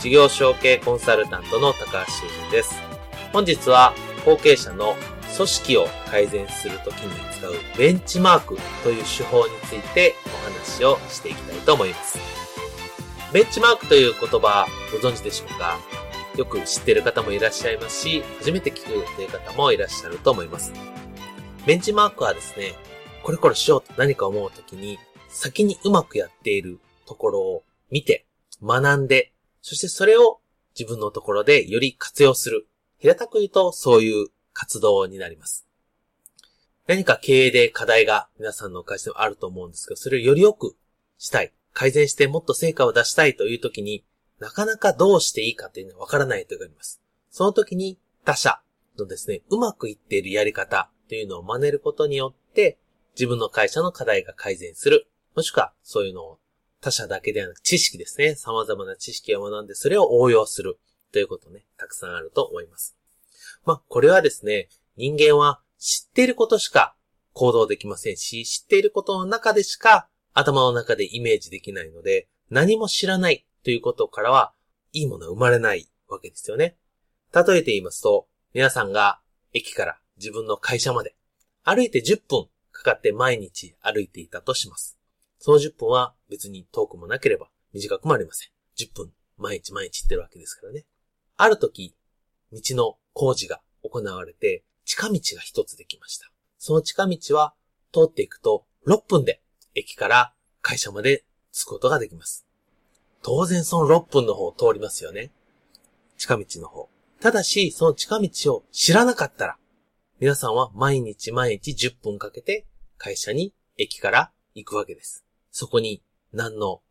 事業承継コンサルタントの高橋修人です。本日は後継者の組織を改善するときに使うベンチマークという手法についてお話をしていきたいと思います。ベンチマークという言葉ご存知でしょうか？よく知っている方もいらっしゃいますし、初めて聞くという方もいらっしゃると思います。ベンチマークはですね、これこれしようと何か思うときに、先にうまくやっているところを見て、学んで、そしてそれを自分のところでより活用する。平たく言うとそういう活動になります。何か経営で課題が皆さんの会社でもあると思うんですけど、それをより良くしたい。改善してもっと成果を出したいという時に、なかなかどうしていいかというのはわからないというがあります。その時に他者のですね、うまくいっているやり方というのを真似ることによって、自分の会社の課題が改善する。もしくは、そういうのを他者だけではなく知識ですね。様々な知識を学んでそれを応用するということね、たくさんあると思います。まあ、これはですね、人間は知っていることしか行動できませんし、知っていることの中でしか頭の中でイメージできないので、何も知らないということからは、いいものは生まれないわけですよね。例えて言いますと、皆さんが駅から自分の会社まで歩いて10分かかって毎日歩いていたとします。その10分は別に遠くもなければ短くもありません。10分毎日毎日行ってるわけですからね。ある時、道の工事が行われて近道が一つできました。その近道は通っていくと6分で駅から会社まで着くことができます。当然その6分の方を通りますよね。近道の方。ただし、その近道を知らなかったら、皆さんは毎日毎日10分かけて会社に駅から行くわけです。そこに何の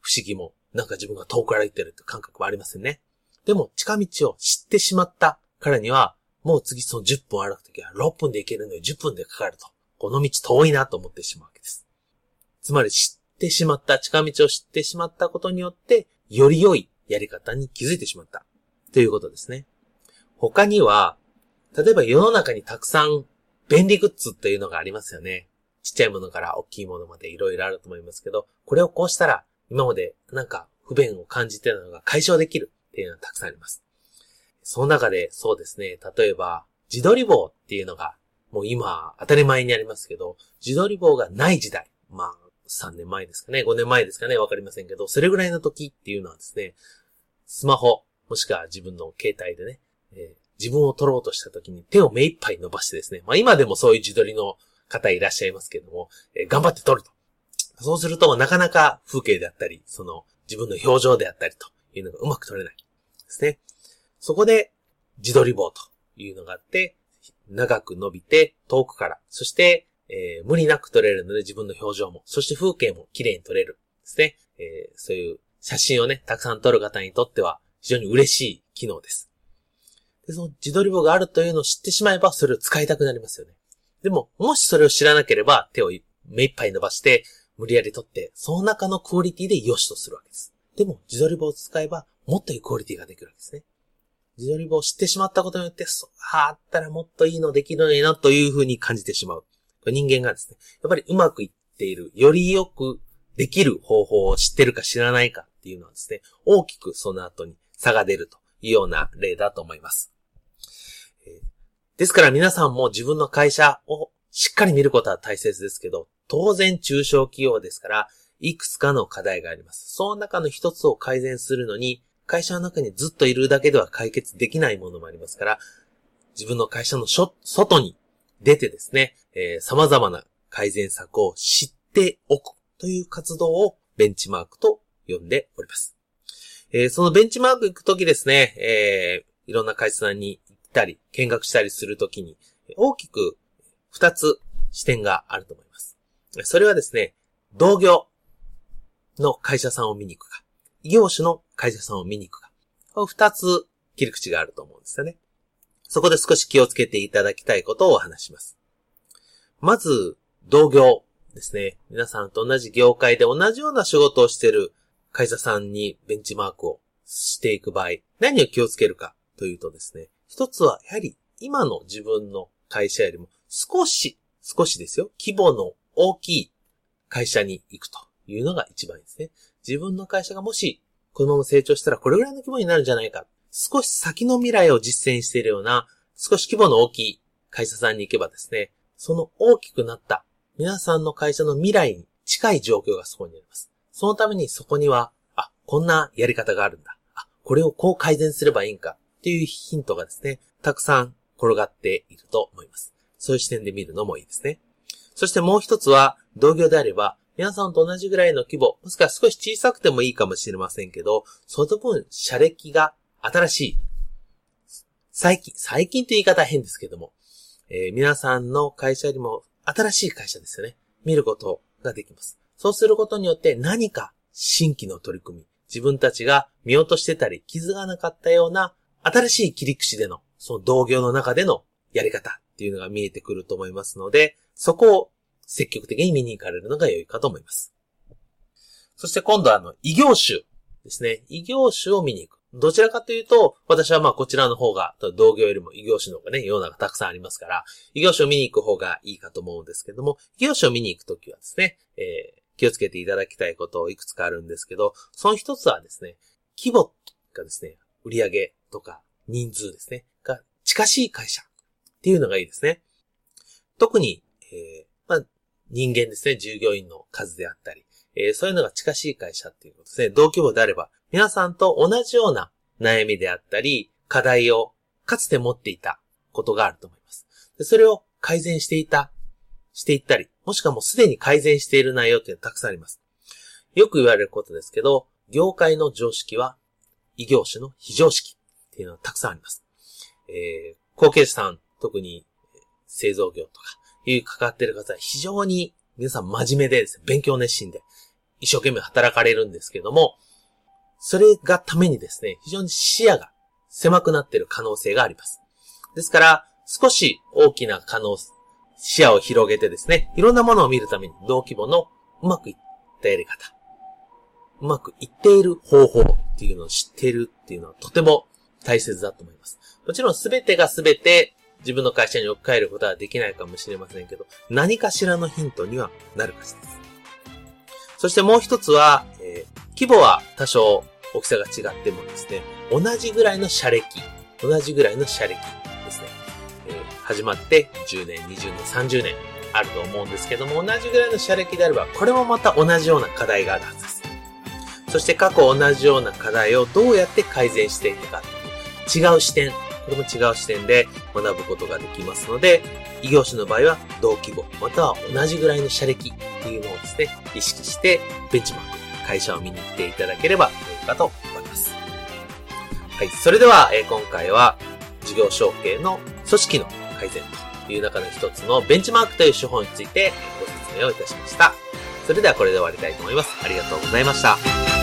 不思議も、なんか自分が遠くから行ってるって感覚はありませんね。でも、近道を知ってしまったからには、もう次その10分歩くときは6分で行けるのに10分でかかると。この道遠いなと思ってしまうわけです。つまり知ってしまった、近道を知ってしまったことによって、より良いやり方に気づいてしまった。ということですね。他には、例えば世の中にたくさん便利グッズっていうのがありますよね。ちっちゃいものから大きいものまでいろいろあると思いますけど、これをこうしたら今までなんか不便を感じてたのが解消できるっていうのはたくさんあります。その中でそうですね、例えば自撮り棒っていうのがもう今当たり前にありますけど、自撮り棒がない時代、まあ3年前ですかね、5年前ですかね、わかりませんけど、それぐらいの時っていうのはですね、スマホ、もしくは自分の携帯でね、えー、自分を撮ろうとした時に手を目いっぱい伸ばしてですね、まあ今でもそういう自撮りの方いらっしゃいますけども、えー、頑張って撮ると。そうすると、なかなか風景であったり、その自分の表情であったりというのがうまく撮れない。ですね。そこで、自撮り棒というのがあって、長く伸びて遠くから、そして、えー、無理なく撮れるので自分の表情も、そして風景も綺麗に撮れる。ですね。えー、そういう写真をね、たくさん撮る方にとっては非常に嬉しい機能です。で、その自撮り棒があるというのを知ってしまえば、それを使いたくなりますよね。でも、もしそれを知らなければ、手を目いっぱい伸ばして、無理やり取って、その中のクオリティで良しとするわけです。でも、自撮り棒を使えば、もっといいクオリティができるわけですね。自撮り棒を知ってしまったことによって、そう、あったらもっといいのできるのにな、というふうに感じてしまう。人間がですね、やっぱりうまくいっている、よりよくできる方法を知ってるか知らないかっていうのはですね、大きくその後に差が出るというような例だと思います。ですから皆さんも自分の会社をしっかり見ることは大切ですけど、当然中小企業ですから、いくつかの課題があります。その中の一つを改善するのに、会社の中にずっといるだけでは解決できないものもありますから、自分の会社の外に出てですね、えー、様々な改善策を知っておくという活動をベンチマークと呼んでおります。えー、そのベンチマーク行くときですね、えー、いろんな会社さんにったり、見学したりするときに、大きく二つ視点があると思います。それはですね、同業の会社さんを見に行くか、異業種の会社さんを見に行くか、二つ切り口があると思うんですよね。そこで少し気をつけていただきたいことをお話します。まず、同業ですね。皆さんと同じ業界で同じような仕事をしている会社さんにベンチマークをしていく場合、何を気をつけるかというとですね、一つはやはり今の自分の会社よりも少し、少しですよ、規模の大きい会社に行くというのが一番いいですね。自分の会社がもしこのまま成長したらこれぐらいの規模になるんじゃないか。少し先の未来を実践しているような少し規模の大きい会社さんに行けばですね、その大きくなった皆さんの会社の未来に近い状況がそこにあります。そのためにそこには、あ、こんなやり方があるんだ。あ、これをこう改善すればいいんかっていうヒントがですね、たくさん転がっていると思います。そういう視点で見るのもいいですね。そしてもう一つは、同業であれば、皆さんと同じぐらいの規模、もしくは少し小さくてもいいかもしれませんけど、その分、社歴が新しい。最近、最近という言い方変ですけども、えー、皆さんの会社よりも新しい会社ですよね。見ることができます。そうすることによって何か新規の取り組み、自分たちが見落としてたり気づかなかったような新しい切り口での、その同業の中でのやり方っていうのが見えてくると思いますので、そこを積極的に見に行かれるのが良いかと思います。そして今度はあの、異業種ですね。異業種を見に行く。どちらかというと、私はまあこちらの方が、同業よりも異業種の方がね、世の中たくさんありますから、異業種を見に行く方がいいかと思うんですけども、異業種を見に行くときはですね、えー、気をつけていただきたいことをいくつかあるんですけど、その一つはですね、規模がですね、売上とか人数ですね、が近しい会社っていうのがいいですね。特に、えー、まあ、人間ですね、従業員の数であったり、えー、そういうのが近しい会社っていうことですね。同規模であれば、皆さんと同じような悩みであったり、課題をかつて持っていたことがあると思います。でそれを改善していた、していったり、もしくはもうすでに改善している内容っていうのはたくさんあります。よく言われることですけど、業界の常識は異業種の非常識っていうのはたくさんあります。えー、後継者さん、特に製造業とかいう関わってる方は非常に皆さん真面目でですね、勉強熱心で一生懸命働かれるんですけども、それがためにですね、非常に視野が狭くなっている可能性があります。ですから、少し大きな可能、視野を広げてですね、いろんなものを見るために同規模のうまくいったやり方、うまくいっている方法っていうのを知ってるっていうのはとても大切だと思います。もちろん全てが全て自分の会社に置き換えることはできないかもしれませんけど、何かしらのヒントにはなるかしです。そしてもう一つは、えー、規模は多少大きさが違ってもですね、同じぐらいの社歴、同じぐらいの社歴ですね、えー、始まって10年、20年、30年あると思うんですけども、同じぐらいの社歴であれば、これもまた同じような課題があるはずです。そして過去同じような課題をどうやって改善していくか違う視点、これも違う視点で学ぶことができますので、異業種の場合は同規模、または同じぐらいの社歴っていうのをですね、意識してベンチマーク、会社を見に行っていただければ良いかと思います。はい。それでは、え、今回は事業承継の組織の改善という中の一つのベンチマークという手法についてご説明をいたしました。それではこれで終わりたいと思います。ありがとうございました。